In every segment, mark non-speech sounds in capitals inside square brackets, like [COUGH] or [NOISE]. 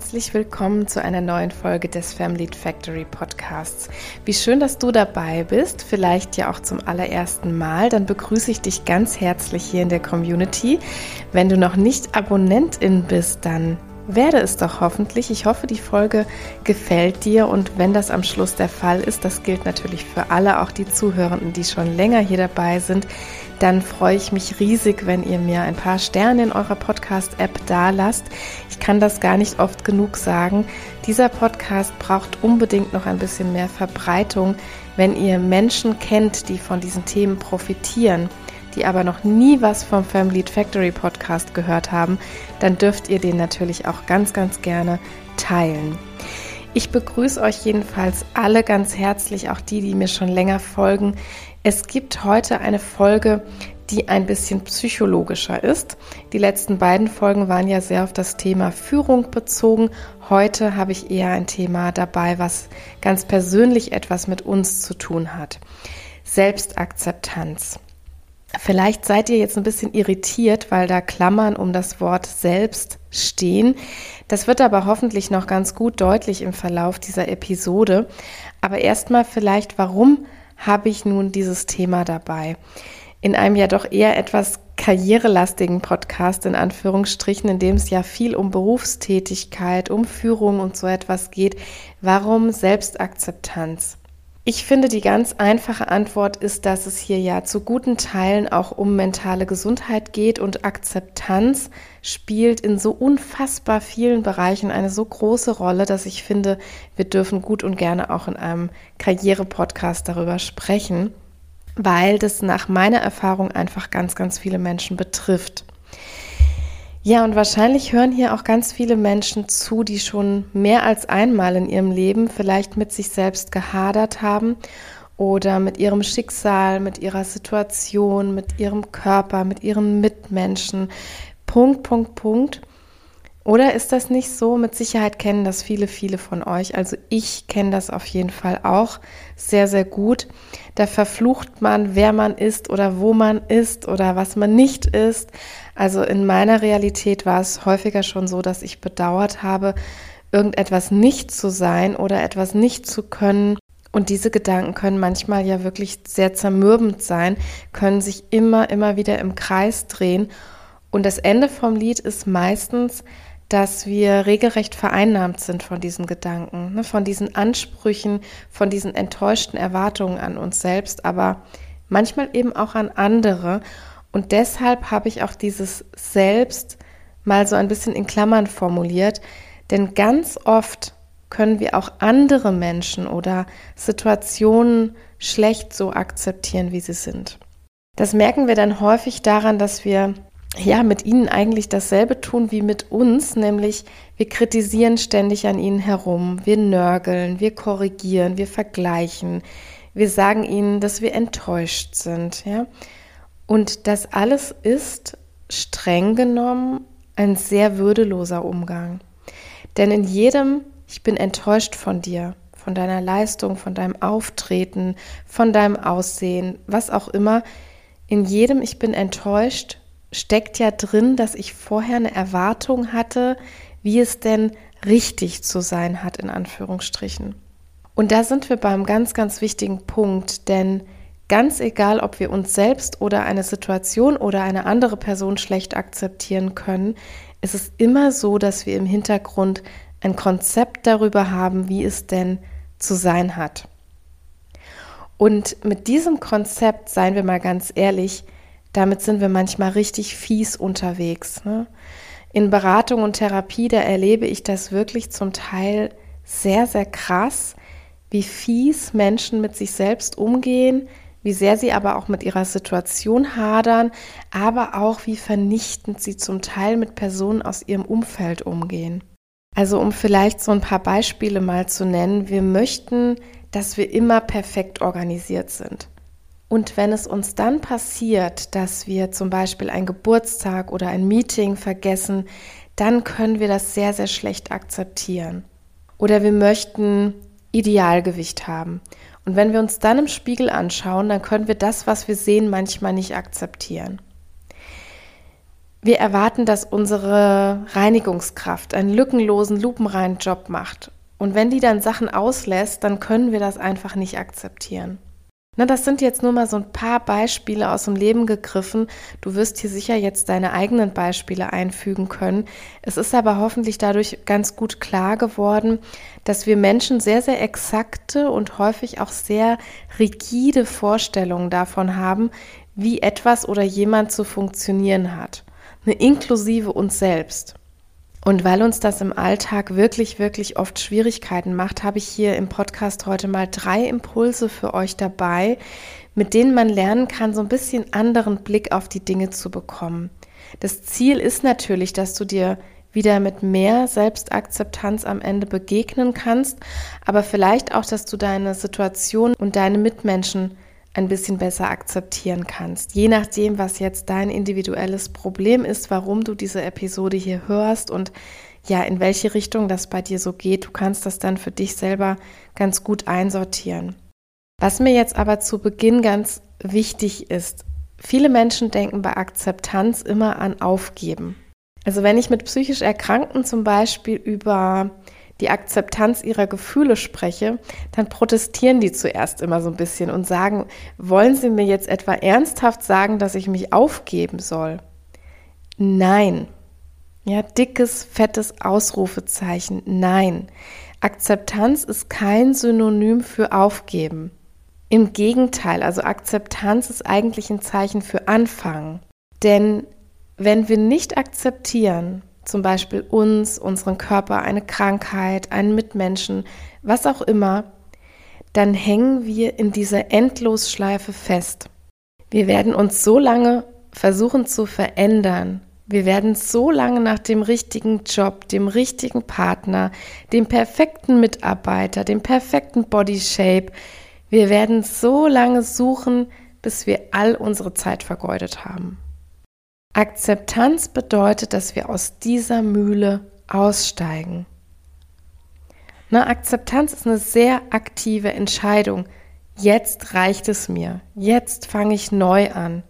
herzlich willkommen zu einer neuen Folge des Family Factory Podcasts. Wie schön, dass du dabei bist, vielleicht ja auch zum allerersten Mal. Dann begrüße ich dich ganz herzlich hier in der Community. Wenn du noch nicht Abonnentin bist, dann werde es doch hoffentlich. Ich hoffe, die Folge gefällt dir und wenn das am Schluss der Fall ist, das gilt natürlich für alle, auch die Zuhörenden, die schon länger hier dabei sind, dann freue ich mich riesig, wenn ihr mir ein paar Sterne in eurer Podcast-App da lasst. Ich kann das gar nicht oft genug sagen. Dieser Podcast braucht unbedingt noch ein bisschen mehr Verbreitung, wenn ihr Menschen kennt, die von diesen Themen profitieren, die aber noch nie was vom Family Factory Podcast gehört haben, dann dürft ihr den natürlich auch ganz, ganz gerne teilen. Ich begrüße euch jedenfalls alle ganz herzlich, auch die, die mir schon länger folgen. Es gibt heute eine Folge, die ein bisschen psychologischer ist. Die letzten beiden Folgen waren ja sehr auf das Thema Führung bezogen. Heute habe ich eher ein Thema dabei, was ganz persönlich etwas mit uns zu tun hat. Selbstakzeptanz. Vielleicht seid ihr jetzt ein bisschen irritiert, weil da Klammern um das Wort selbst stehen. Das wird aber hoffentlich noch ganz gut deutlich im Verlauf dieser Episode. Aber erstmal vielleicht, warum habe ich nun dieses Thema dabei? In einem ja doch eher etwas karrierelastigen Podcast, in Anführungsstrichen, in dem es ja viel um Berufstätigkeit, um Führung und so etwas geht. Warum Selbstakzeptanz? Ich finde, die ganz einfache Antwort ist, dass es hier ja zu guten Teilen auch um mentale Gesundheit geht und Akzeptanz spielt in so unfassbar vielen Bereichen eine so große Rolle, dass ich finde, wir dürfen gut und gerne auch in einem Karriere-Podcast darüber sprechen, weil das nach meiner Erfahrung einfach ganz, ganz viele Menschen betrifft. Ja, und wahrscheinlich hören hier auch ganz viele Menschen zu, die schon mehr als einmal in ihrem Leben vielleicht mit sich selbst gehadert haben oder mit ihrem Schicksal, mit ihrer Situation, mit ihrem Körper, mit ihren Mitmenschen. Punkt, Punkt, Punkt. Oder ist das nicht so? Mit Sicherheit kennen das viele, viele von euch. Also ich kenne das auf jeden Fall auch sehr, sehr gut. Da verflucht man, wer man ist oder wo man ist oder was man nicht ist. Also in meiner Realität war es häufiger schon so, dass ich bedauert habe, irgendetwas nicht zu sein oder etwas nicht zu können. Und diese Gedanken können manchmal ja wirklich sehr zermürbend sein, können sich immer, immer wieder im Kreis drehen. Und das Ende vom Lied ist meistens, dass wir regelrecht vereinnahmt sind von diesen Gedanken, ne, von diesen Ansprüchen, von diesen enttäuschten Erwartungen an uns selbst, aber manchmal eben auch an andere. Und deshalb habe ich auch dieses Selbst mal so ein bisschen in Klammern formuliert, denn ganz oft können wir auch andere Menschen oder Situationen schlecht so akzeptieren, wie sie sind. Das merken wir dann häufig daran, dass wir ja mit ihnen eigentlich dasselbe tun wie mit uns, nämlich wir kritisieren ständig an ihnen herum, wir nörgeln, wir korrigieren, wir vergleichen, wir sagen ihnen, dass wir enttäuscht sind, ja. Und das alles ist streng genommen ein sehr würdeloser Umgang. Denn in jedem, ich bin enttäuscht von dir, von deiner Leistung, von deinem Auftreten, von deinem Aussehen, was auch immer, in jedem, ich bin enttäuscht, steckt ja drin, dass ich vorher eine Erwartung hatte, wie es denn richtig zu sein hat, in Anführungsstrichen. Und da sind wir beim ganz, ganz wichtigen Punkt, denn Ganz egal, ob wir uns selbst oder eine Situation oder eine andere Person schlecht akzeptieren können, ist es immer so, dass wir im Hintergrund ein Konzept darüber haben, wie es denn zu sein hat. Und mit diesem Konzept, seien wir mal ganz ehrlich, damit sind wir manchmal richtig fies unterwegs. Ne? In Beratung und Therapie, da erlebe ich das wirklich zum Teil sehr, sehr krass, wie fies Menschen mit sich selbst umgehen, wie sehr sie aber auch mit ihrer Situation hadern, aber auch wie vernichtend sie zum Teil mit Personen aus ihrem Umfeld umgehen. Also um vielleicht so ein paar Beispiele mal zu nennen, wir möchten, dass wir immer perfekt organisiert sind. Und wenn es uns dann passiert, dass wir zum Beispiel einen Geburtstag oder ein Meeting vergessen, dann können wir das sehr, sehr schlecht akzeptieren. Oder wir möchten Idealgewicht haben. Und wenn wir uns dann im Spiegel anschauen, dann können wir das, was wir sehen, manchmal nicht akzeptieren. Wir erwarten, dass unsere Reinigungskraft einen lückenlosen, lupenreinen Job macht. Und wenn die dann Sachen auslässt, dann können wir das einfach nicht akzeptieren. Na, das sind jetzt nur mal so ein paar Beispiele aus dem Leben gegriffen. Du wirst hier sicher jetzt deine eigenen Beispiele einfügen können. Es ist aber hoffentlich dadurch ganz gut klar geworden, dass wir Menschen sehr, sehr exakte und häufig auch sehr rigide Vorstellungen davon haben, wie etwas oder jemand zu funktionieren hat. Eine inklusive uns selbst. Und weil uns das im Alltag wirklich, wirklich oft Schwierigkeiten macht, habe ich hier im Podcast heute mal drei Impulse für euch dabei, mit denen man lernen kann, so ein bisschen anderen Blick auf die Dinge zu bekommen. Das Ziel ist natürlich, dass du dir wieder mit mehr Selbstakzeptanz am Ende begegnen kannst, aber vielleicht auch, dass du deine Situation und deine Mitmenschen ein bisschen besser akzeptieren kannst. Je nachdem, was jetzt dein individuelles Problem ist, warum du diese Episode hier hörst und ja, in welche Richtung das bei dir so geht, du kannst das dann für dich selber ganz gut einsortieren. Was mir jetzt aber zu Beginn ganz wichtig ist, viele Menschen denken bei Akzeptanz immer an Aufgeben. Also wenn ich mit psychisch Erkrankten zum Beispiel über die Akzeptanz ihrer Gefühle spreche, dann protestieren die zuerst immer so ein bisschen und sagen, wollen Sie mir jetzt etwa ernsthaft sagen, dass ich mich aufgeben soll? Nein. Ja, dickes, fettes Ausrufezeichen. Nein. Akzeptanz ist kein Synonym für Aufgeben. Im Gegenteil, also Akzeptanz ist eigentlich ein Zeichen für Anfangen. Denn wenn wir nicht akzeptieren, zum Beispiel uns, unseren Körper, eine Krankheit, einen Mitmenschen, was auch immer, dann hängen wir in dieser Endlosschleife fest. Wir werden uns so lange versuchen zu verändern. Wir werden so lange nach dem richtigen Job, dem richtigen Partner, dem perfekten Mitarbeiter, dem perfekten Body Shape. Wir werden so lange suchen, bis wir all unsere Zeit vergeudet haben. Akzeptanz bedeutet, dass wir aus dieser Mühle aussteigen. Na, Akzeptanz ist eine sehr aktive Entscheidung. Jetzt reicht es mir. Jetzt fange ich neu an.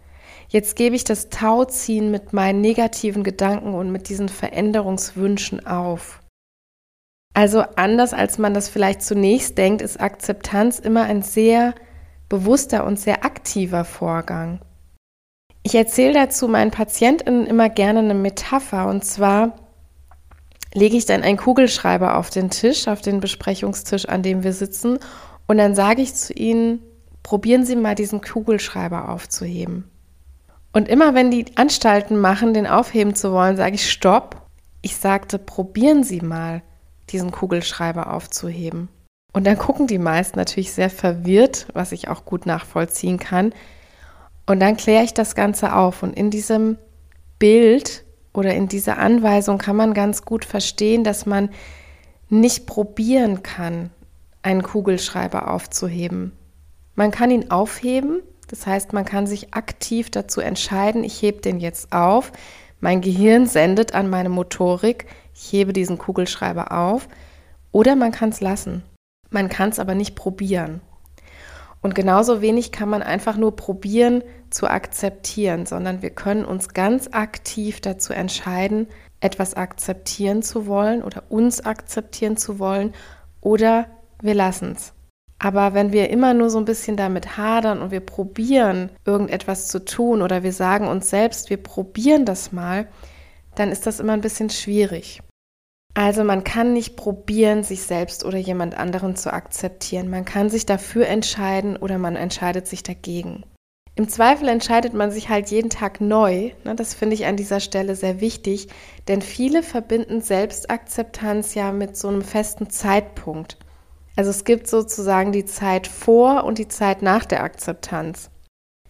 Jetzt gebe ich das Tauziehen mit meinen negativen Gedanken und mit diesen Veränderungswünschen auf. Also anders als man das vielleicht zunächst denkt, ist Akzeptanz immer ein sehr bewusster und sehr aktiver Vorgang. Ich erzähle dazu meinen Patientinnen immer gerne eine Metapher und zwar lege ich dann einen Kugelschreiber auf den Tisch, auf den Besprechungstisch, an dem wir sitzen und dann sage ich zu ihnen, probieren Sie mal diesen Kugelschreiber aufzuheben. Und immer wenn die Anstalten machen, den aufheben zu wollen, sage ich Stopp. Ich sagte, probieren Sie mal, diesen Kugelschreiber aufzuheben. Und dann gucken die meisten natürlich sehr verwirrt, was ich auch gut nachvollziehen kann. Und dann kläre ich das Ganze auf. Und in diesem Bild oder in dieser Anweisung kann man ganz gut verstehen, dass man nicht probieren kann, einen Kugelschreiber aufzuheben. Man kann ihn aufheben, das heißt, man kann sich aktiv dazu entscheiden, ich hebe den jetzt auf. Mein Gehirn sendet an meine Motorik, ich hebe diesen Kugelschreiber auf. Oder man kann es lassen. Man kann es aber nicht probieren. Und genauso wenig kann man einfach nur probieren zu akzeptieren, sondern wir können uns ganz aktiv dazu entscheiden, etwas akzeptieren zu wollen oder uns akzeptieren zu wollen oder wir lassen es. Aber wenn wir immer nur so ein bisschen damit hadern und wir probieren, irgendetwas zu tun oder wir sagen uns selbst, wir probieren das mal, dann ist das immer ein bisschen schwierig. Also man kann nicht probieren, sich selbst oder jemand anderen zu akzeptieren. Man kann sich dafür entscheiden oder man entscheidet sich dagegen. Im Zweifel entscheidet man sich halt jeden Tag neu. Ne? Das finde ich an dieser Stelle sehr wichtig, denn viele verbinden Selbstakzeptanz ja mit so einem festen Zeitpunkt. Also es gibt sozusagen die Zeit vor und die Zeit nach der Akzeptanz.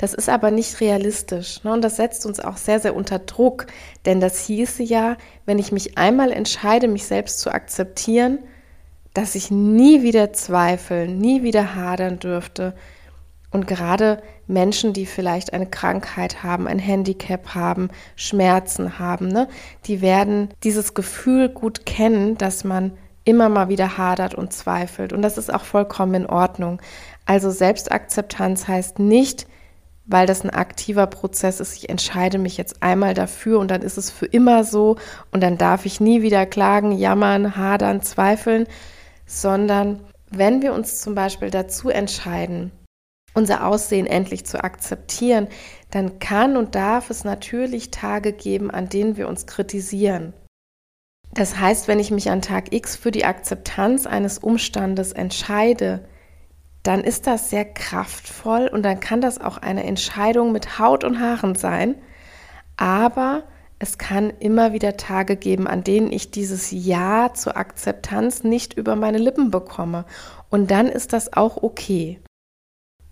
Das ist aber nicht realistisch. Ne? Und das setzt uns auch sehr, sehr unter Druck. Denn das hieße ja, wenn ich mich einmal entscheide, mich selbst zu akzeptieren, dass ich nie wieder zweifeln, nie wieder hadern dürfte. Und gerade Menschen, die vielleicht eine Krankheit haben, ein Handicap haben, Schmerzen haben, ne, die werden dieses Gefühl gut kennen, dass man immer mal wieder hadert und zweifelt. Und das ist auch vollkommen in Ordnung. Also Selbstakzeptanz heißt nicht, weil das ein aktiver Prozess ist. Ich entscheide mich jetzt einmal dafür und dann ist es für immer so und dann darf ich nie wieder klagen, jammern, hadern, zweifeln, sondern wenn wir uns zum Beispiel dazu entscheiden, unser Aussehen endlich zu akzeptieren, dann kann und darf es natürlich Tage geben, an denen wir uns kritisieren. Das heißt, wenn ich mich an Tag X für die Akzeptanz eines Umstandes entscheide, dann ist das sehr kraftvoll und dann kann das auch eine Entscheidung mit Haut und Haaren sein. Aber es kann immer wieder Tage geben, an denen ich dieses Ja zur Akzeptanz nicht über meine Lippen bekomme. Und dann ist das auch okay.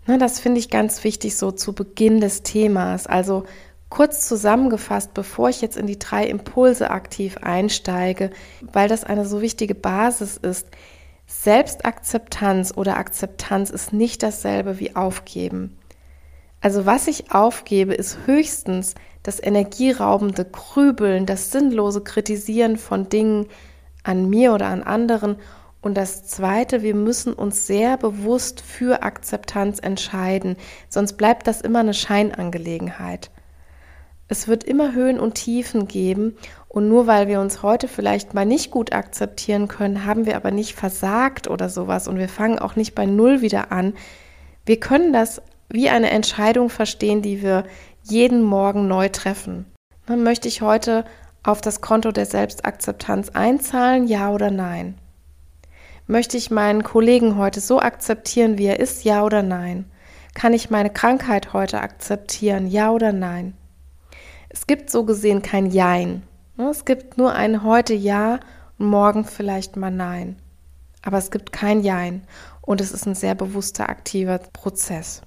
Na, das finde ich ganz wichtig so zu Beginn des Themas. Also kurz zusammengefasst, bevor ich jetzt in die drei Impulse aktiv einsteige, weil das eine so wichtige Basis ist. Selbstakzeptanz oder Akzeptanz ist nicht dasselbe wie aufgeben. Also was ich aufgebe, ist höchstens das energieraubende Grübeln, das sinnlose Kritisieren von Dingen an mir oder an anderen. Und das Zweite, wir müssen uns sehr bewusst für Akzeptanz entscheiden, sonst bleibt das immer eine Scheinangelegenheit. Es wird immer Höhen und Tiefen geben und nur weil wir uns heute vielleicht mal nicht gut akzeptieren können, haben wir aber nicht versagt oder sowas und wir fangen auch nicht bei Null wieder an. Wir können das wie eine Entscheidung verstehen, die wir jeden Morgen neu treffen. Dann möchte ich heute auf das Konto der Selbstakzeptanz einzahlen, ja oder nein? Möchte ich meinen Kollegen heute so akzeptieren, wie er ist, ja oder nein? Kann ich meine Krankheit heute akzeptieren, ja oder nein? Es gibt so gesehen kein Jein. Ne, es gibt nur ein heute Ja und morgen vielleicht mal Nein. Aber es gibt kein Jein und es ist ein sehr bewusster, aktiver Prozess.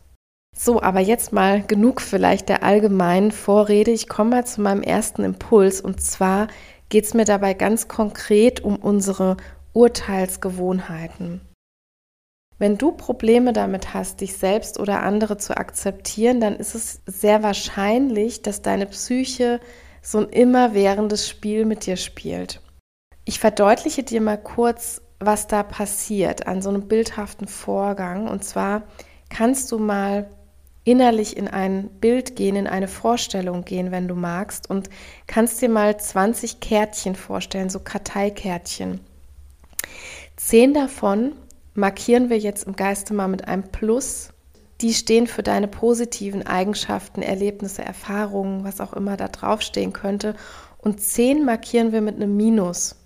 So, aber jetzt mal genug vielleicht der allgemeinen Vorrede. Ich komme mal zu meinem ersten Impuls und zwar geht es mir dabei ganz konkret um unsere Urteilsgewohnheiten. Wenn du Probleme damit hast, dich selbst oder andere zu akzeptieren, dann ist es sehr wahrscheinlich, dass deine Psyche so ein immerwährendes Spiel mit dir spielt. Ich verdeutliche dir mal kurz, was da passiert an so einem bildhaften Vorgang. Und zwar kannst du mal innerlich in ein Bild gehen, in eine Vorstellung gehen, wenn du magst, und kannst dir mal 20 Kärtchen vorstellen, so Karteikärtchen. Zehn davon markieren wir jetzt im Geiste mal mit einem Plus. Die stehen für deine positiven Eigenschaften, Erlebnisse, Erfahrungen, was auch immer da draufstehen könnte. Und zehn markieren wir mit einem Minus.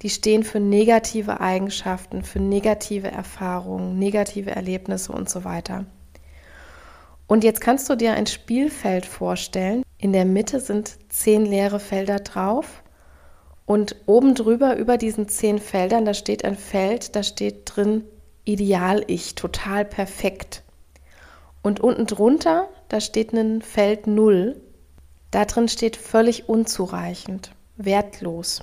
Die stehen für negative Eigenschaften, für negative Erfahrungen, negative Erlebnisse und so weiter. Und jetzt kannst du dir ein Spielfeld vorstellen. In der Mitte sind zehn leere Felder drauf und oben drüber, über diesen zehn Feldern, da steht ein Feld, da steht drin Ideal-Ich, total perfekt. Und unten drunter, da steht ein Feld Null. Da drin steht völlig unzureichend, wertlos.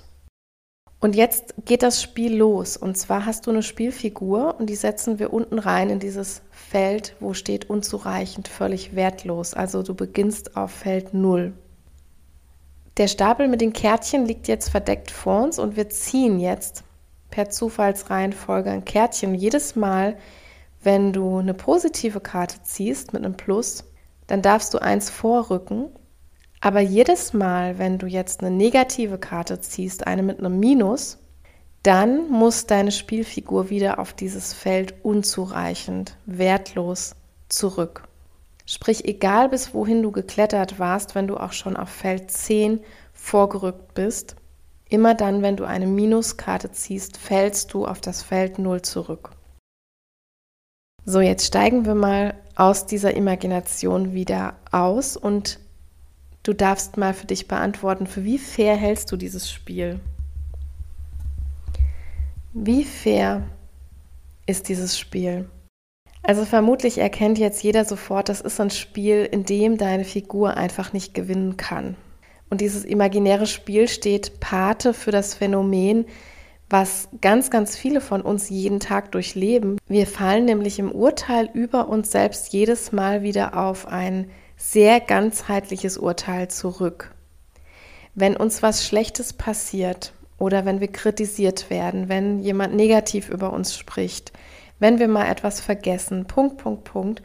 Und jetzt geht das Spiel los. Und zwar hast du eine Spielfigur und die setzen wir unten rein in dieses Feld, wo steht unzureichend, völlig wertlos. Also du beginnst auf Feld Null. Der Stapel mit den Kärtchen liegt jetzt verdeckt vor uns und wir ziehen jetzt per Zufallsreihenfolge ein Kärtchen. Jedes Mal, wenn du eine positive Karte ziehst mit einem Plus, dann darfst du eins vorrücken. Aber jedes Mal, wenn du jetzt eine negative Karte ziehst, eine mit einem Minus, dann muss deine Spielfigur wieder auf dieses Feld unzureichend, wertlos zurück. Sprich, egal bis wohin du geklettert warst, wenn du auch schon auf Feld 10 vorgerückt bist, immer dann, wenn du eine Minuskarte ziehst, fällst du auf das Feld 0 zurück. So, jetzt steigen wir mal aus dieser Imagination wieder aus und du darfst mal für dich beantworten, für wie fair hältst du dieses Spiel? Wie fair ist dieses Spiel? Also vermutlich erkennt jetzt jeder sofort, das ist ein Spiel, in dem deine Figur einfach nicht gewinnen kann. Und dieses imaginäre Spiel steht Pate für das Phänomen, was ganz, ganz viele von uns jeden Tag durchleben. Wir fallen nämlich im Urteil über uns selbst jedes Mal wieder auf ein sehr ganzheitliches Urteil zurück. Wenn uns was Schlechtes passiert oder wenn wir kritisiert werden, wenn jemand negativ über uns spricht, wenn wir mal etwas vergessen, Punkt, Punkt, Punkt,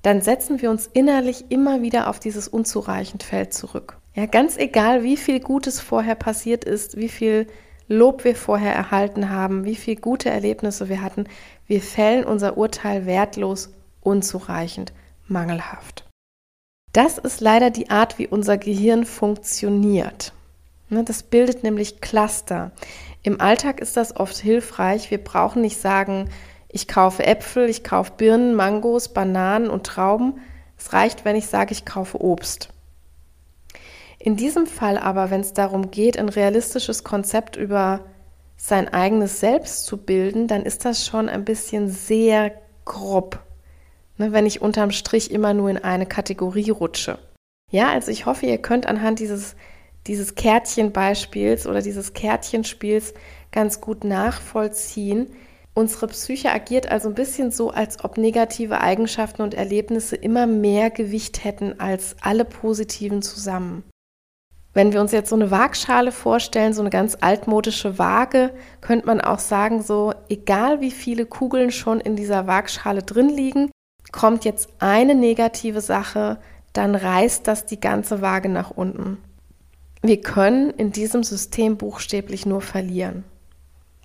dann setzen wir uns innerlich immer wieder auf dieses unzureichend Feld zurück. Ja, ganz egal, wie viel Gutes vorher passiert ist, wie viel Lob wir vorher erhalten haben, wie viel gute Erlebnisse wir hatten, wir fällen unser Urteil wertlos, unzureichend, mangelhaft. Das ist leider die Art, wie unser Gehirn funktioniert. Ne, das bildet nämlich Cluster. Im Alltag ist das oft hilfreich. Wir brauchen nicht sagen, ich kaufe Äpfel, ich kaufe Birnen, Mangos, Bananen und Trauben. Es reicht, wenn ich sage, ich kaufe Obst. In diesem Fall aber, wenn es darum geht, ein realistisches Konzept über sein eigenes Selbst zu bilden, dann ist das schon ein bisschen sehr grob, ne, wenn ich unterm Strich immer nur in eine Kategorie rutsche. Ja, also ich hoffe, ihr könnt anhand dieses, dieses Kärtchenbeispiels oder dieses Kärtchenspiels ganz gut nachvollziehen. Unsere Psyche agiert also ein bisschen so, als ob negative Eigenschaften und Erlebnisse immer mehr Gewicht hätten als alle positiven zusammen. Wenn wir uns jetzt so eine Waagschale vorstellen, so eine ganz altmodische Waage, könnte man auch sagen, so egal wie viele Kugeln schon in dieser Waagschale drin liegen, kommt jetzt eine negative Sache, dann reißt das die ganze Waage nach unten. Wir können in diesem System buchstäblich nur verlieren.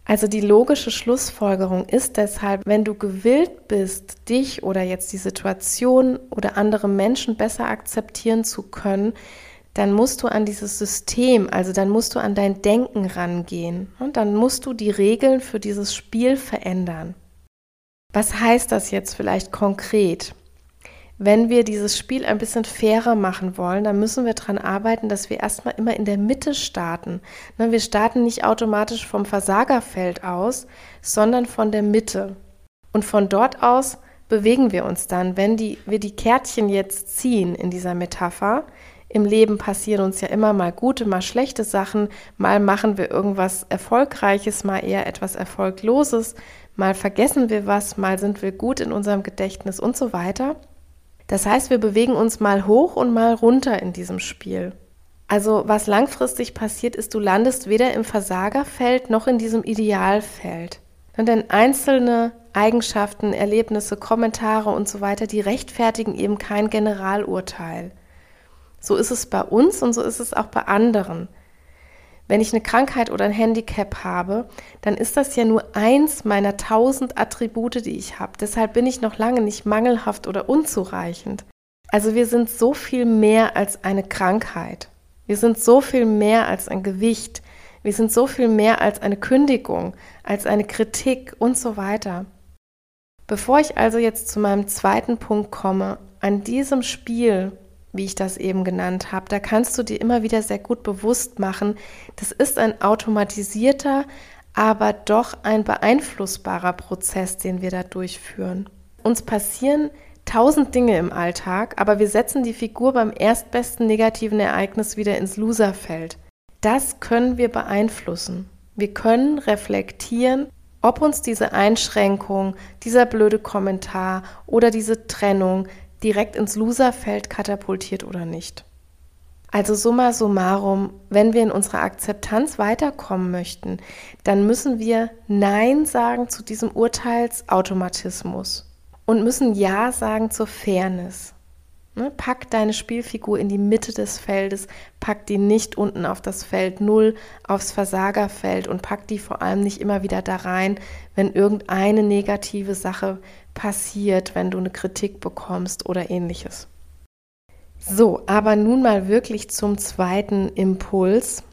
Also die logische Schlussfolgerung ist deshalb, wenn du gewillt bist, dich oder jetzt die Situation oder andere Menschen besser akzeptieren zu können, dann musst du an dieses System, also dann musst du an dein Denken rangehen und dann musst du die Regeln für dieses Spiel verändern. Was heißt das jetzt vielleicht konkret? Wenn wir dieses Spiel ein bisschen fairer machen wollen, dann müssen wir daran arbeiten, dass wir erstmal immer in der Mitte starten. Ne, wir starten nicht automatisch vom Versagerfeld aus, sondern von der Mitte. Und von dort aus bewegen wir uns dann. Wenn die, wir die Kärtchen jetzt ziehen in dieser Metapher, im Leben passieren uns ja immer mal gute, mal schlechte Sachen, mal machen wir irgendwas Erfolgreiches, mal eher etwas Erfolgloses, mal vergessen wir was, mal sind wir gut in unserem Gedächtnis und so weiter. Das heißt, wir bewegen uns mal hoch und mal runter in diesem Spiel. Also was langfristig passiert ist, du landest weder im Versagerfeld noch in diesem Idealfeld. Denn einzelne Eigenschaften, Erlebnisse, Kommentare und so weiter, die rechtfertigen eben kein Generalurteil. So ist es bei uns und so ist es auch bei anderen. Wenn ich eine Krankheit oder ein Handicap habe, dann ist das ja nur eins meiner tausend Attribute, die ich habe. Deshalb bin ich noch lange nicht mangelhaft oder unzureichend. Also wir sind so viel mehr als eine Krankheit. Wir sind so viel mehr als ein Gewicht. Wir sind so viel mehr als eine Kündigung, als eine Kritik und so weiter. Bevor ich also jetzt zu meinem zweiten Punkt komme, an diesem Spiel wie ich das eben genannt habe, da kannst du dir immer wieder sehr gut bewusst machen, das ist ein automatisierter, aber doch ein beeinflussbarer Prozess, den wir da durchführen. Uns passieren tausend Dinge im Alltag, aber wir setzen die Figur beim erstbesten negativen Ereignis wieder ins Loserfeld. Das können wir beeinflussen. Wir können reflektieren, ob uns diese Einschränkung, dieser blöde Kommentar oder diese Trennung direkt ins Loserfeld katapultiert oder nicht. Also summa summarum, wenn wir in unserer Akzeptanz weiterkommen möchten, dann müssen wir Nein sagen zu diesem Urteilsautomatismus und müssen Ja sagen zur Fairness. Ne, pack deine Spielfigur in die Mitte des Feldes, pack die nicht unten auf das Feld 0, aufs Versagerfeld und pack die vor allem nicht immer wieder da rein, wenn irgendeine negative Sache passiert, wenn du eine Kritik bekommst oder ähnliches. So, aber nun mal wirklich zum zweiten Impuls.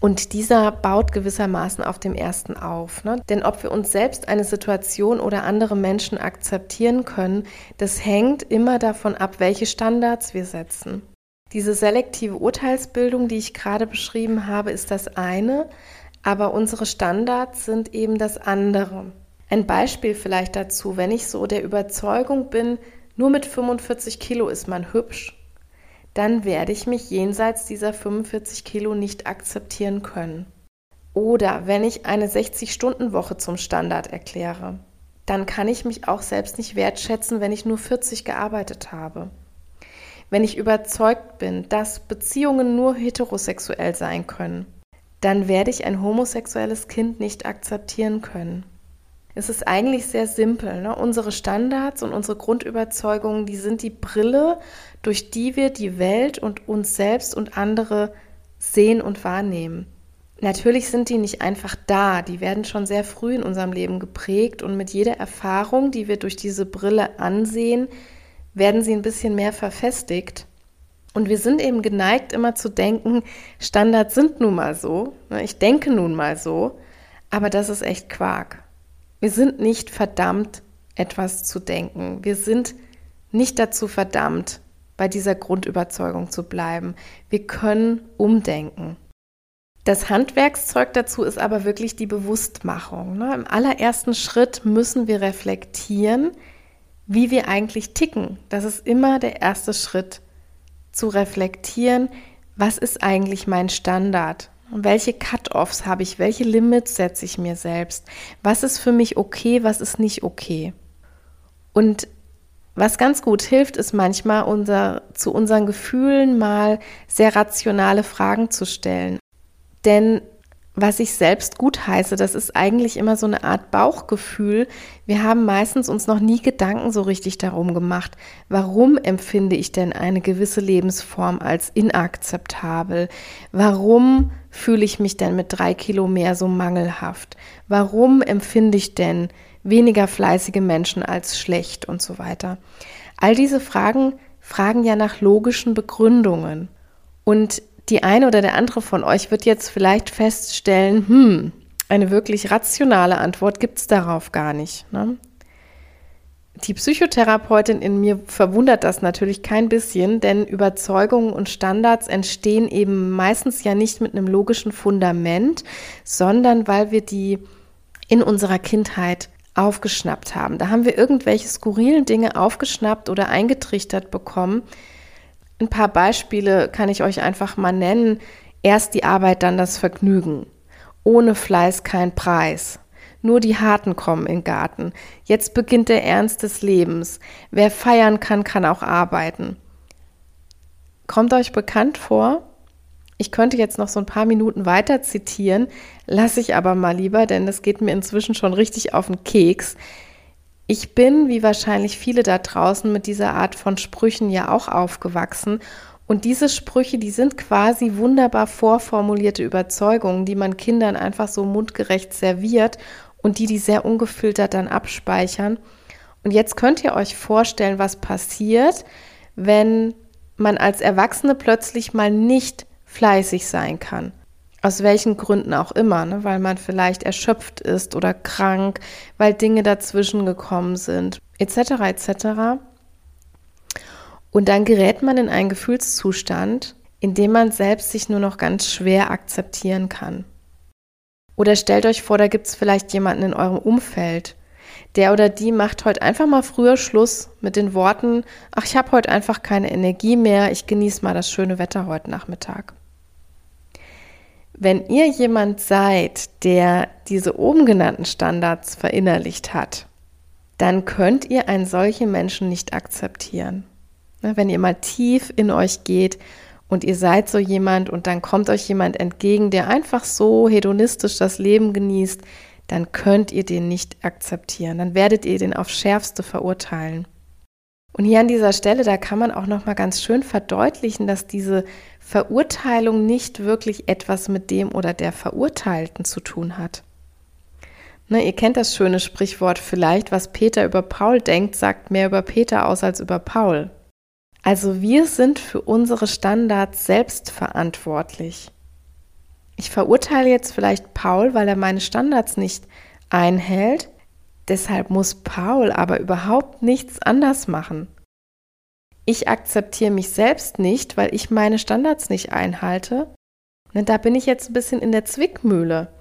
Und dieser baut gewissermaßen auf dem ersten auf. Ne? Denn ob wir uns selbst eine Situation oder andere Menschen akzeptieren können, das hängt immer davon ab, welche Standards wir setzen. Diese selektive Urteilsbildung, die ich gerade beschrieben habe, ist das eine, aber unsere Standards sind eben das andere. Ein Beispiel vielleicht dazu, wenn ich so der Überzeugung bin, nur mit 45 Kilo ist man hübsch, dann werde ich mich jenseits dieser 45 Kilo nicht akzeptieren können. Oder wenn ich eine 60-Stunden-Woche zum Standard erkläre, dann kann ich mich auch selbst nicht wertschätzen, wenn ich nur 40 gearbeitet habe. Wenn ich überzeugt bin, dass Beziehungen nur heterosexuell sein können, dann werde ich ein homosexuelles Kind nicht akzeptieren können. Es ist eigentlich sehr simpel. Ne? Unsere Standards und unsere Grundüberzeugungen, die sind die Brille, durch die wir die Welt und uns selbst und andere sehen und wahrnehmen. Natürlich sind die nicht einfach da, die werden schon sehr früh in unserem Leben geprägt und mit jeder Erfahrung, die wir durch diese Brille ansehen, werden sie ein bisschen mehr verfestigt. Und wir sind eben geneigt, immer zu denken, Standards sind nun mal so, ne? ich denke nun mal so, aber das ist echt Quark. Wir sind nicht verdammt, etwas zu denken. Wir sind nicht dazu verdammt, bei dieser Grundüberzeugung zu bleiben. Wir können umdenken. Das Handwerkszeug dazu ist aber wirklich die Bewusstmachung. Ne? Im allerersten Schritt müssen wir reflektieren, wie wir eigentlich ticken. Das ist immer der erste Schritt, zu reflektieren, was ist eigentlich mein Standard? Welche Cut-offs habe ich? Welche Limits setze ich mir selbst? Was ist für mich okay? Was ist nicht okay? Und was ganz gut hilft, ist manchmal unser, zu unseren Gefühlen mal sehr rationale Fragen zu stellen. Denn was ich selbst gut heiße, das ist eigentlich immer so eine Art Bauchgefühl. Wir haben meistens uns noch nie Gedanken so richtig darum gemacht, warum empfinde ich denn eine gewisse Lebensform als inakzeptabel? Warum fühle ich mich denn mit drei Kilo mehr so mangelhaft? Warum empfinde ich denn weniger fleißige Menschen als schlecht und so weiter? All diese Fragen fragen ja nach logischen Begründungen. Und die eine oder der andere von euch wird jetzt vielleicht feststellen, hm, eine wirklich rationale Antwort gibt es darauf gar nicht. Ne? Die Psychotherapeutin in mir verwundert das natürlich kein bisschen, denn Überzeugungen und Standards entstehen eben meistens ja nicht mit einem logischen Fundament, sondern weil wir die in unserer Kindheit aufgeschnappt haben. Da haben wir irgendwelche skurrilen Dinge aufgeschnappt oder eingetrichtert bekommen, ein paar Beispiele kann ich euch einfach mal nennen. Erst die Arbeit, dann das Vergnügen. Ohne Fleiß kein Preis. Nur die Harten kommen in den Garten. Jetzt beginnt der Ernst des Lebens. Wer feiern kann, kann auch arbeiten. Kommt euch bekannt vor? Ich könnte jetzt noch so ein paar Minuten weiter zitieren, lasse ich aber mal lieber, denn es geht mir inzwischen schon richtig auf den Keks. Ich bin, wie wahrscheinlich viele da draußen, mit dieser Art von Sprüchen ja auch aufgewachsen. Und diese Sprüche, die sind quasi wunderbar vorformulierte Überzeugungen, die man Kindern einfach so mundgerecht serviert und die die sehr ungefiltert dann abspeichern. Und jetzt könnt ihr euch vorstellen, was passiert, wenn man als Erwachsene plötzlich mal nicht fleißig sein kann aus welchen Gründen auch immer, ne? weil man vielleicht erschöpft ist oder krank, weil Dinge dazwischen gekommen sind, etc. etc. Und dann gerät man in einen Gefühlszustand, in dem man selbst sich nur noch ganz schwer akzeptieren kann. Oder stellt euch vor, da gibt es vielleicht jemanden in eurem Umfeld, der oder die macht heute einfach mal früher Schluss mit den Worten, ach, ich habe heute einfach keine Energie mehr, ich genieße mal das schöne Wetter heute Nachmittag. Wenn ihr jemand seid, der diese oben genannten Standards verinnerlicht hat, dann könnt ihr einen solchen Menschen nicht akzeptieren. Wenn ihr mal tief in euch geht und ihr seid so jemand und dann kommt euch jemand entgegen, der einfach so hedonistisch das Leben genießt, dann könnt ihr den nicht akzeptieren. Dann werdet ihr den aufs Schärfste verurteilen. Und hier an dieser Stelle, da kann man auch noch mal ganz schön verdeutlichen, dass diese Verurteilung nicht wirklich etwas mit dem oder der Verurteilten zu tun hat. Ne, ihr kennt das schöne Sprichwort vielleicht, was Peter über Paul denkt, sagt mehr über Peter aus als über Paul. Also wir sind für unsere Standards selbst verantwortlich. Ich verurteile jetzt vielleicht Paul, weil er meine Standards nicht einhält, Deshalb muss Paul aber überhaupt nichts anders machen. Ich akzeptiere mich selbst nicht, weil ich meine Standards nicht einhalte. Und da bin ich jetzt ein bisschen in der Zwickmühle.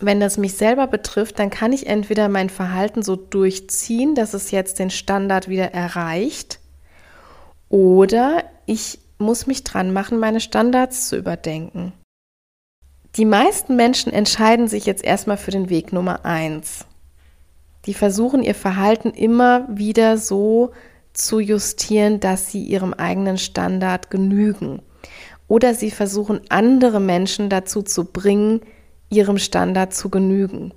Wenn das mich selber betrifft, dann kann ich entweder mein Verhalten so durchziehen, dass es jetzt den Standard wieder erreicht, oder ich muss mich dran machen, meine Standards zu überdenken. Die meisten Menschen entscheiden sich jetzt erstmal für den Weg Nummer eins. Die versuchen ihr Verhalten immer wieder so zu justieren, dass sie ihrem eigenen Standard genügen. Oder sie versuchen andere Menschen dazu zu bringen, ihrem Standard zu genügen.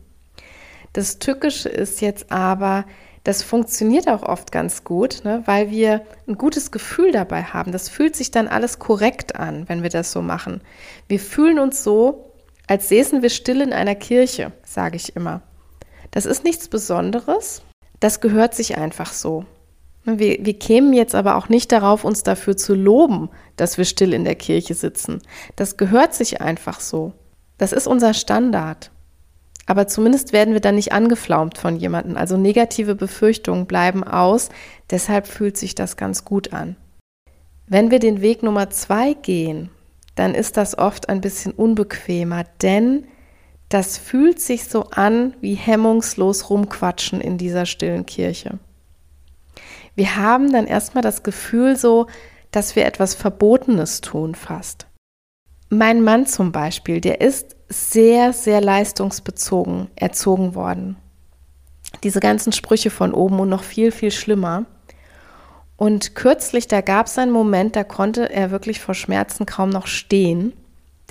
Das Tückische ist jetzt aber, das funktioniert auch oft ganz gut, ne, weil wir ein gutes Gefühl dabei haben. Das fühlt sich dann alles korrekt an, wenn wir das so machen. Wir fühlen uns so, als säßen wir still in einer Kirche, sage ich immer. Das ist nichts Besonderes, das gehört sich einfach so. Wir, wir kämen jetzt aber auch nicht darauf, uns dafür zu loben, dass wir still in der Kirche sitzen. Das gehört sich einfach so. Das ist unser Standard. Aber zumindest werden wir dann nicht angeflaumt von jemandem. Also negative Befürchtungen bleiben aus. Deshalb fühlt sich das ganz gut an. Wenn wir den Weg Nummer zwei gehen, dann ist das oft ein bisschen unbequemer, denn das fühlt sich so an wie hemmungslos rumquatschen in dieser stillen Kirche. Wir haben dann erstmal das Gefühl so, dass wir etwas Verbotenes tun fast. Mein Mann zum Beispiel, der ist sehr, sehr leistungsbezogen erzogen worden. Diese ganzen Sprüche von oben und noch viel, viel schlimmer. Und kürzlich, da gab es einen Moment, da konnte er wirklich vor Schmerzen kaum noch stehen.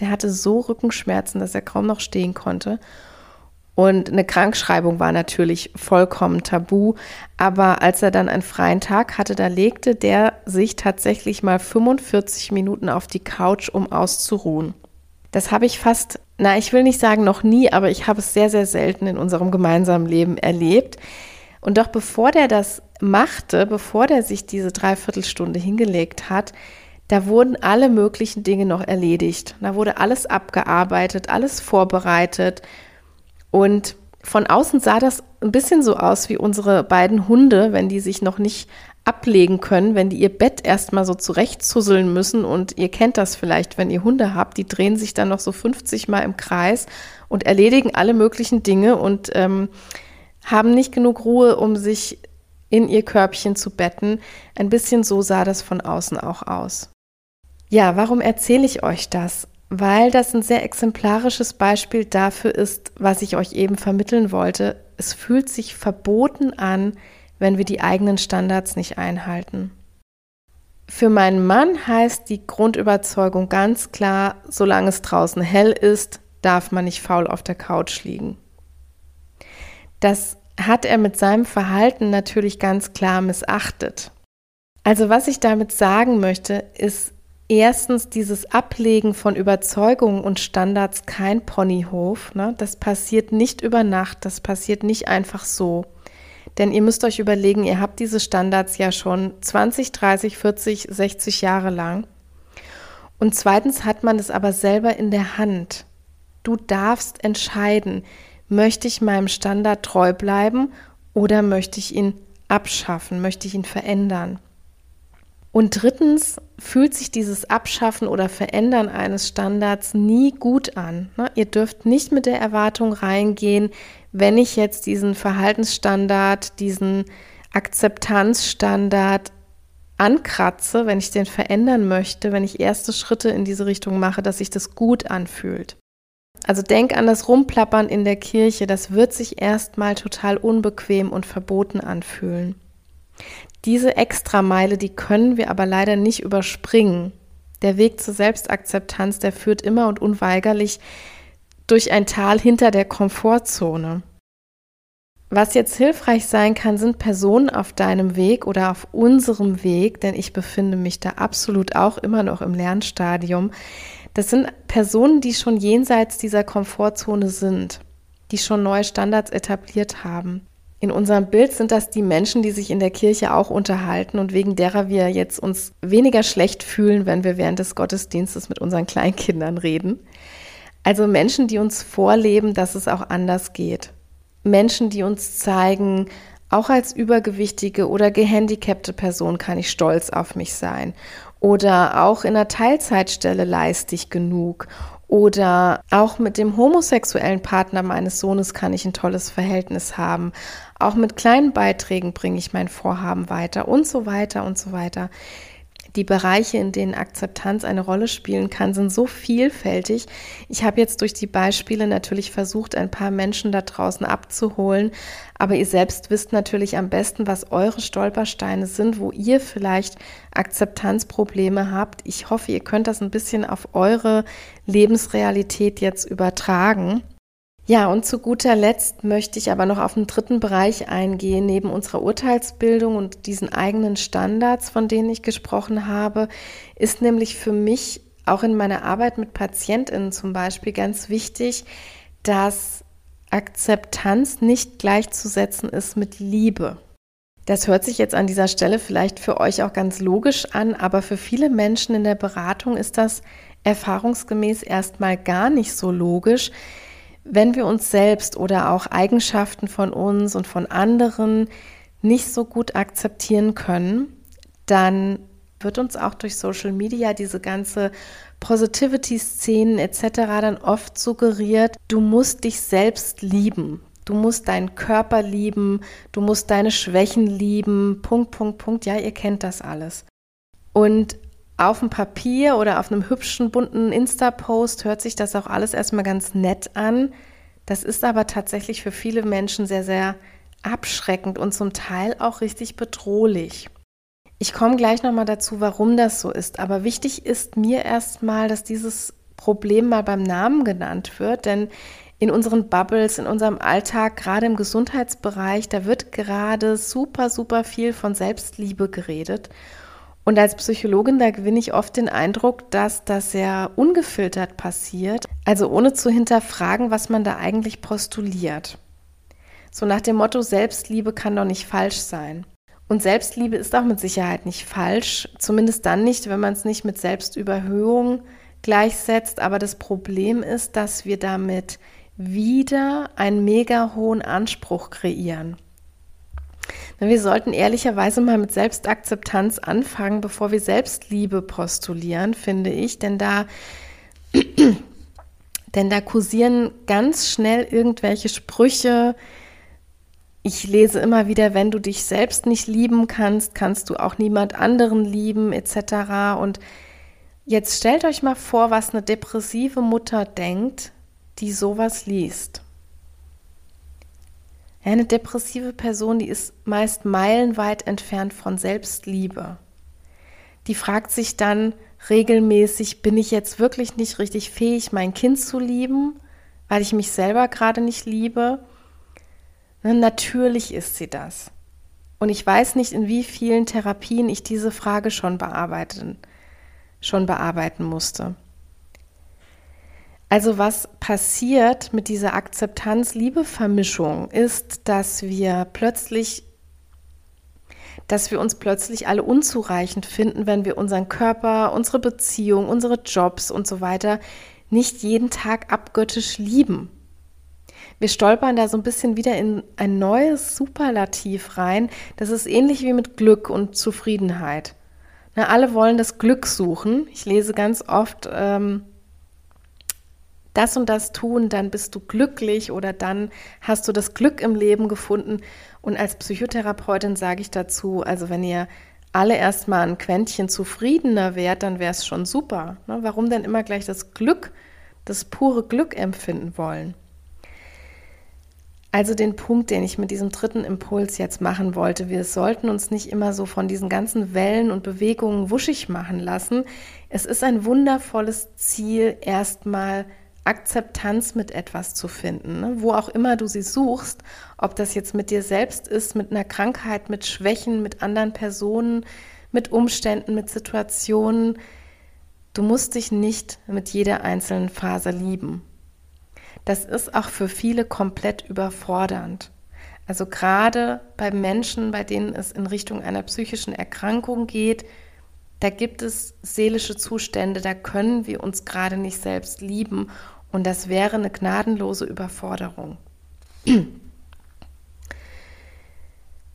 Der hatte so Rückenschmerzen, dass er kaum noch stehen konnte. Und eine Krankschreibung war natürlich vollkommen tabu. Aber als er dann einen freien Tag hatte, da legte der sich tatsächlich mal 45 Minuten auf die Couch, um auszuruhen. Das habe ich fast, na, ich will nicht sagen noch nie, aber ich habe es sehr, sehr selten in unserem gemeinsamen Leben erlebt. Und doch bevor der das machte, bevor der sich diese Dreiviertelstunde hingelegt hat, da wurden alle möglichen Dinge noch erledigt. Da wurde alles abgearbeitet, alles vorbereitet und von außen sah das ein bisschen so aus wie unsere beiden Hunde, wenn die sich noch nicht ablegen können, wenn die ihr Bett erstmal so zurechtzusseln müssen. Und ihr kennt das vielleicht, wenn ihr Hunde habt, die drehen sich dann noch so 50 Mal im Kreis und erledigen alle möglichen Dinge und ähm, haben nicht genug Ruhe, um sich in ihr Körbchen zu betten. Ein bisschen so sah das von außen auch aus. Ja, warum erzähle ich euch das? weil das ein sehr exemplarisches Beispiel dafür ist, was ich euch eben vermitteln wollte. Es fühlt sich verboten an, wenn wir die eigenen Standards nicht einhalten. Für meinen Mann heißt die Grundüberzeugung ganz klar, solange es draußen hell ist, darf man nicht faul auf der Couch liegen. Das hat er mit seinem Verhalten natürlich ganz klar missachtet. Also was ich damit sagen möchte, ist, erstens dieses Ablegen von Überzeugungen und Standards kein Ponyhof. Ne? Das passiert nicht über Nacht, das passiert nicht einfach so. Denn ihr müsst euch überlegen, ihr habt diese Standards ja schon 20, 30, 40, 60 Jahre lang. Und zweitens hat man es aber selber in der Hand. Du darfst entscheiden, möchte ich meinem Standard treu bleiben oder möchte ich ihn abschaffen, möchte ich ihn verändern. Und drittens fühlt sich dieses Abschaffen oder Verändern eines Standards nie gut an. Ne? Ihr dürft nicht mit der Erwartung reingehen, wenn ich jetzt diesen Verhaltensstandard, diesen Akzeptanzstandard ankratze, wenn ich den verändern möchte, wenn ich erste Schritte in diese Richtung mache, dass sich das gut anfühlt. Also denk an das Rumplappern in der Kirche, das wird sich erstmal total unbequem und verboten anfühlen. Diese Extrameile, die können wir aber leider nicht überspringen. Der Weg zur Selbstakzeptanz, der führt immer und unweigerlich durch ein Tal hinter der Komfortzone. Was jetzt hilfreich sein kann, sind Personen auf deinem Weg oder auf unserem Weg, denn ich befinde mich da absolut auch immer noch im Lernstadium. Das sind Personen, die schon jenseits dieser Komfortzone sind, die schon neue Standards etabliert haben. In unserem Bild sind das die Menschen, die sich in der Kirche auch unterhalten und wegen derer wir jetzt uns weniger schlecht fühlen, wenn wir während des Gottesdienstes mit unseren Kleinkindern reden. Also Menschen, die uns vorleben, dass es auch anders geht. Menschen, die uns zeigen, auch als übergewichtige oder gehandicapte Person kann ich stolz auf mich sein. Oder auch in einer Teilzeitstelle leiste ich genug. Oder auch mit dem homosexuellen Partner meines Sohnes kann ich ein tolles Verhältnis haben. Auch mit kleinen Beiträgen bringe ich mein Vorhaben weiter und so weiter und so weiter. Die Bereiche, in denen Akzeptanz eine Rolle spielen kann, sind so vielfältig. Ich habe jetzt durch die Beispiele natürlich versucht, ein paar Menschen da draußen abzuholen, aber ihr selbst wisst natürlich am besten, was eure Stolpersteine sind, wo ihr vielleicht Akzeptanzprobleme habt. Ich hoffe, ihr könnt das ein bisschen auf eure Lebensrealität jetzt übertragen. Ja, und zu guter Letzt möchte ich aber noch auf einen dritten Bereich eingehen. Neben unserer Urteilsbildung und diesen eigenen Standards, von denen ich gesprochen habe, ist nämlich für mich auch in meiner Arbeit mit Patientinnen zum Beispiel ganz wichtig, dass Akzeptanz nicht gleichzusetzen ist mit Liebe. Das hört sich jetzt an dieser Stelle vielleicht für euch auch ganz logisch an, aber für viele Menschen in der Beratung ist das erfahrungsgemäß erstmal gar nicht so logisch, wenn wir uns selbst oder auch Eigenschaften von uns und von anderen nicht so gut akzeptieren können, dann wird uns auch durch Social Media diese ganze Positivity-Szenen etc. dann oft suggeriert, du musst dich selbst lieben. Du musst deinen Körper lieben, du musst deine Schwächen lieben, Punkt, Punkt, Punkt. Ja, ihr kennt das alles. Und auf dem Papier oder auf einem hübschen, bunten Insta-Post hört sich das auch alles erstmal ganz nett an. Das ist aber tatsächlich für viele Menschen sehr, sehr abschreckend und zum Teil auch richtig bedrohlich. Ich komme gleich nochmal dazu, warum das so ist. Aber wichtig ist mir erstmal, dass dieses Problem mal beim Namen genannt wird, denn in unseren Bubbles, in unserem Alltag, gerade im Gesundheitsbereich, da wird gerade super, super viel von Selbstliebe geredet. Und als Psychologin, da gewinne ich oft den Eindruck, dass das sehr ungefiltert passiert, also ohne zu hinterfragen, was man da eigentlich postuliert. So nach dem Motto, Selbstliebe kann doch nicht falsch sein. Und Selbstliebe ist auch mit Sicherheit nicht falsch, zumindest dann nicht, wenn man es nicht mit Selbstüberhöhung gleichsetzt. Aber das Problem ist, dass wir damit wieder einen mega hohen Anspruch kreieren. Wir sollten ehrlicherweise mal mit Selbstakzeptanz anfangen, bevor wir Selbstliebe postulieren, finde ich, denn da, [CLEARS THROAT] denn da kursieren ganz schnell irgendwelche Sprüche. Ich lese immer wieder, wenn du dich selbst nicht lieben kannst, kannst du auch niemand anderen lieben, etc. Und jetzt stellt euch mal vor, was eine depressive Mutter denkt, die sowas liest. Ja, eine depressive Person, die ist meist meilenweit entfernt von Selbstliebe. Die fragt sich dann regelmäßig, bin ich jetzt wirklich nicht richtig fähig, mein Kind zu lieben, weil ich mich selber gerade nicht liebe? Ne, natürlich ist sie das. Und ich weiß nicht, in wie vielen Therapien ich diese Frage schon bearbeiten, schon bearbeiten musste. Also was passiert mit dieser Akzeptanz-Liebe-Vermischung ist, dass wir plötzlich dass wir uns plötzlich alle unzureichend finden, wenn wir unseren Körper, unsere Beziehung, unsere Jobs und so weiter nicht jeden Tag abgöttisch lieben. Wir stolpern da so ein bisschen wieder in ein neues Superlativ rein. Das ist ähnlich wie mit Glück und Zufriedenheit. Na, alle wollen das Glück suchen. Ich lese ganz oft, ähm, das und das tun, dann bist du glücklich oder dann hast du das Glück im Leben gefunden. Und als Psychotherapeutin sage ich dazu, also wenn ihr alle erstmal ein Quäntchen zufriedener wärt, dann wäre es schon super. Ne? Warum denn immer gleich das Glück, das pure Glück empfinden wollen? Also den Punkt, den ich mit diesem dritten Impuls jetzt machen wollte, wir sollten uns nicht immer so von diesen ganzen Wellen und Bewegungen wuschig machen lassen. Es ist ein wundervolles Ziel, erstmal Akzeptanz mit etwas zu finden, ne? wo auch immer du sie suchst, ob das jetzt mit dir selbst ist, mit einer Krankheit, mit Schwächen, mit anderen Personen, mit Umständen, mit Situationen. Du musst dich nicht mit jeder einzelnen Phase lieben. Das ist auch für viele komplett überfordernd. Also gerade bei Menschen, bei denen es in Richtung einer psychischen Erkrankung geht, da gibt es seelische Zustände, da können wir uns gerade nicht selbst lieben und das wäre eine gnadenlose Überforderung.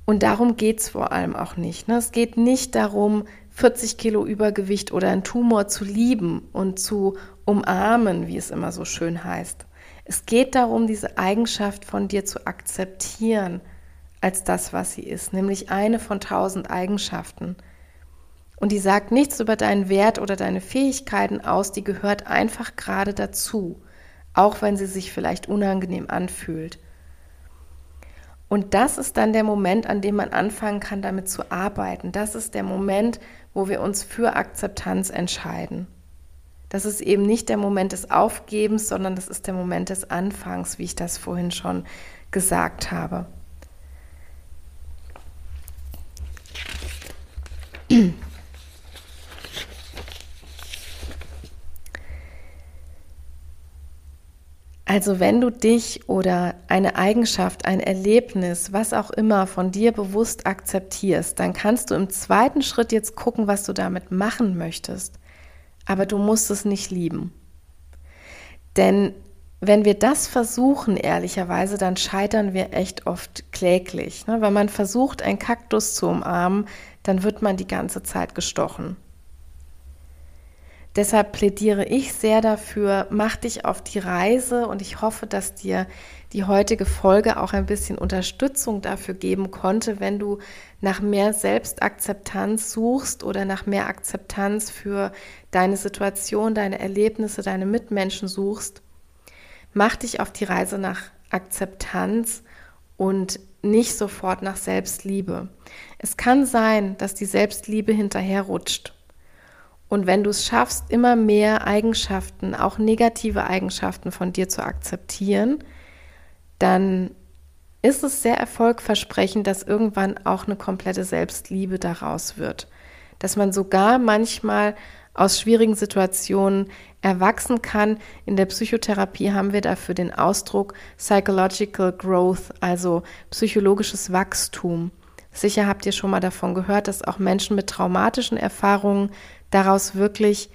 Und darum geht es vor allem auch nicht. Ne? Es geht nicht darum, 40 Kilo Übergewicht oder einen Tumor zu lieben und zu umarmen, wie es immer so schön heißt. Es geht darum, diese Eigenschaft von dir zu akzeptieren als das, was sie ist, nämlich eine von tausend Eigenschaften. Und die sagt nichts über deinen Wert oder deine Fähigkeiten aus, die gehört einfach gerade dazu auch wenn sie sich vielleicht unangenehm anfühlt. Und das ist dann der Moment, an dem man anfangen kann, damit zu arbeiten. Das ist der Moment, wo wir uns für Akzeptanz entscheiden. Das ist eben nicht der Moment des Aufgebens, sondern das ist der Moment des Anfangs, wie ich das vorhin schon gesagt habe. [CLEARS THROAT] Also wenn du dich oder eine Eigenschaft, ein Erlebnis, was auch immer von dir bewusst akzeptierst, dann kannst du im zweiten Schritt jetzt gucken, was du damit machen möchtest. Aber du musst es nicht lieben. Denn wenn wir das versuchen, ehrlicherweise, dann scheitern wir echt oft kläglich. Ne? Wenn man versucht, einen Kaktus zu umarmen, dann wird man die ganze Zeit gestochen. Deshalb plädiere ich sehr dafür, mach dich auf die Reise und ich hoffe, dass dir die heutige Folge auch ein bisschen Unterstützung dafür geben konnte, wenn du nach mehr Selbstakzeptanz suchst oder nach mehr Akzeptanz für deine Situation, deine Erlebnisse, deine Mitmenschen suchst. Mach dich auf die Reise nach Akzeptanz und nicht sofort nach Selbstliebe. Es kann sein, dass die Selbstliebe hinterherrutscht und wenn du es schaffst, immer mehr Eigenschaften, auch negative Eigenschaften von dir zu akzeptieren, dann ist es sehr erfolgversprechend, dass irgendwann auch eine komplette Selbstliebe daraus wird. Dass man sogar manchmal aus schwierigen Situationen erwachsen kann. In der Psychotherapie haben wir dafür den Ausdruck Psychological Growth, also psychologisches Wachstum. Sicher habt ihr schon mal davon gehört, dass auch Menschen mit traumatischen Erfahrungen daraus wirklich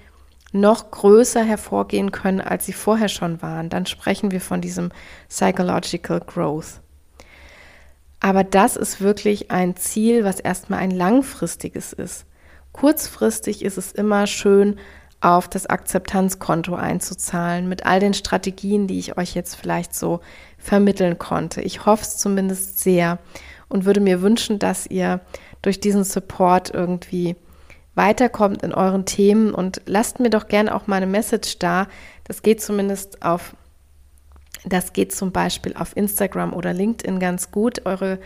noch größer hervorgehen können, als sie vorher schon waren. Dann sprechen wir von diesem Psychological Growth. Aber das ist wirklich ein Ziel, was erstmal ein langfristiges ist. Kurzfristig ist es immer schön, auf das Akzeptanzkonto einzuzahlen mit all den Strategien, die ich euch jetzt vielleicht so vermitteln konnte. Ich hoffe es zumindest sehr und würde mir wünschen, dass ihr durch diesen Support irgendwie weiterkommt in euren Themen und lasst mir doch gerne auch mal eine Message da. Das geht zumindest auf, das geht zum Beispiel auf Instagram oder LinkedIn ganz gut. Eure,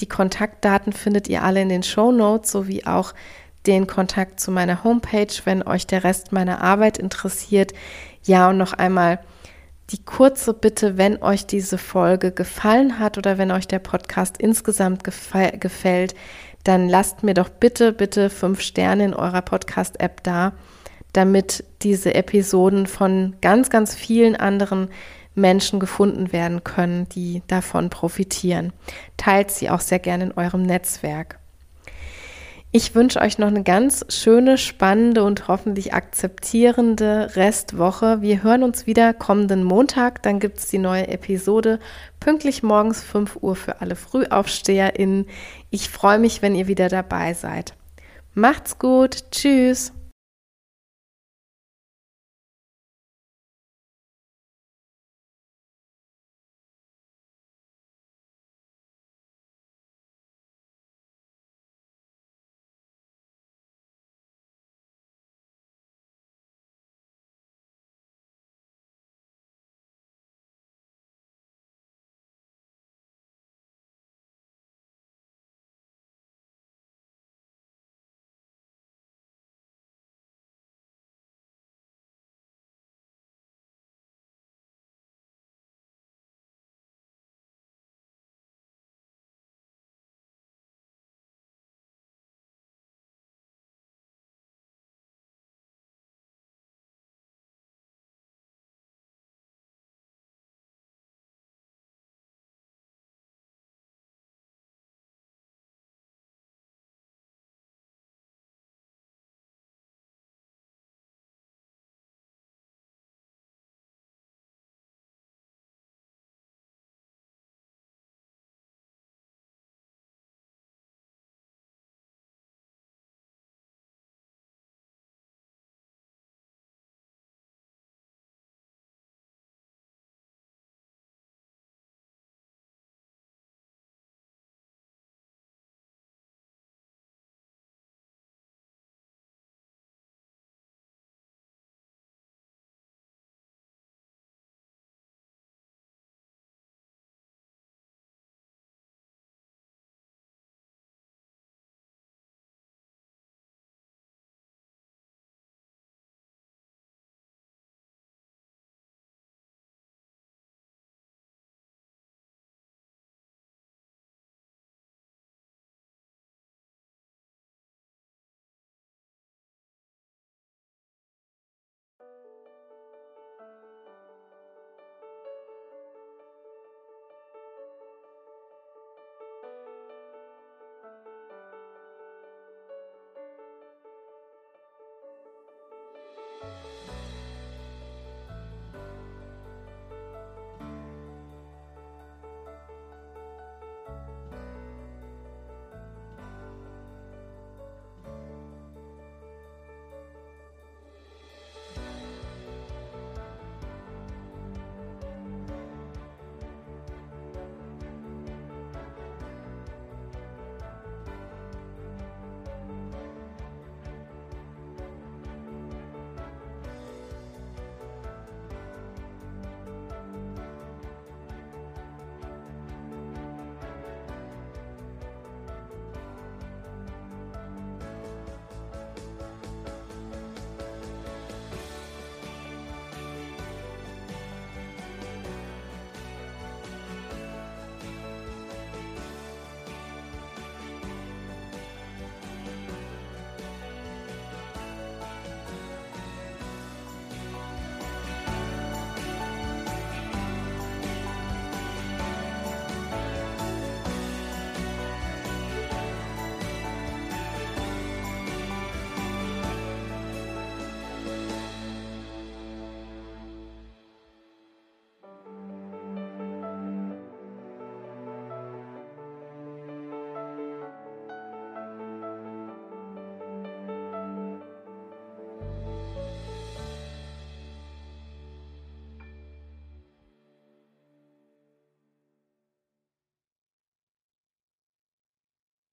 die Kontaktdaten findet ihr alle in den Show Notes sowie auch den Kontakt zu meiner Homepage, wenn euch der Rest meiner Arbeit interessiert. Ja, und noch einmal die kurze Bitte, wenn euch diese Folge gefallen hat oder wenn euch der Podcast insgesamt gefällt, dann lasst mir doch bitte, bitte fünf Sterne in eurer Podcast-App da, damit diese Episoden von ganz, ganz vielen anderen Menschen gefunden werden können, die davon profitieren. Teilt sie auch sehr gerne in eurem Netzwerk. Ich wünsche euch noch eine ganz schöne, spannende und hoffentlich akzeptierende Restwoche. Wir hören uns wieder kommenden Montag. Dann gibt es die neue Episode pünktlich morgens 5 Uhr für alle FrühaufsteherInnen. Ich freue mich, wenn ihr wieder dabei seid. Macht's gut. Tschüss.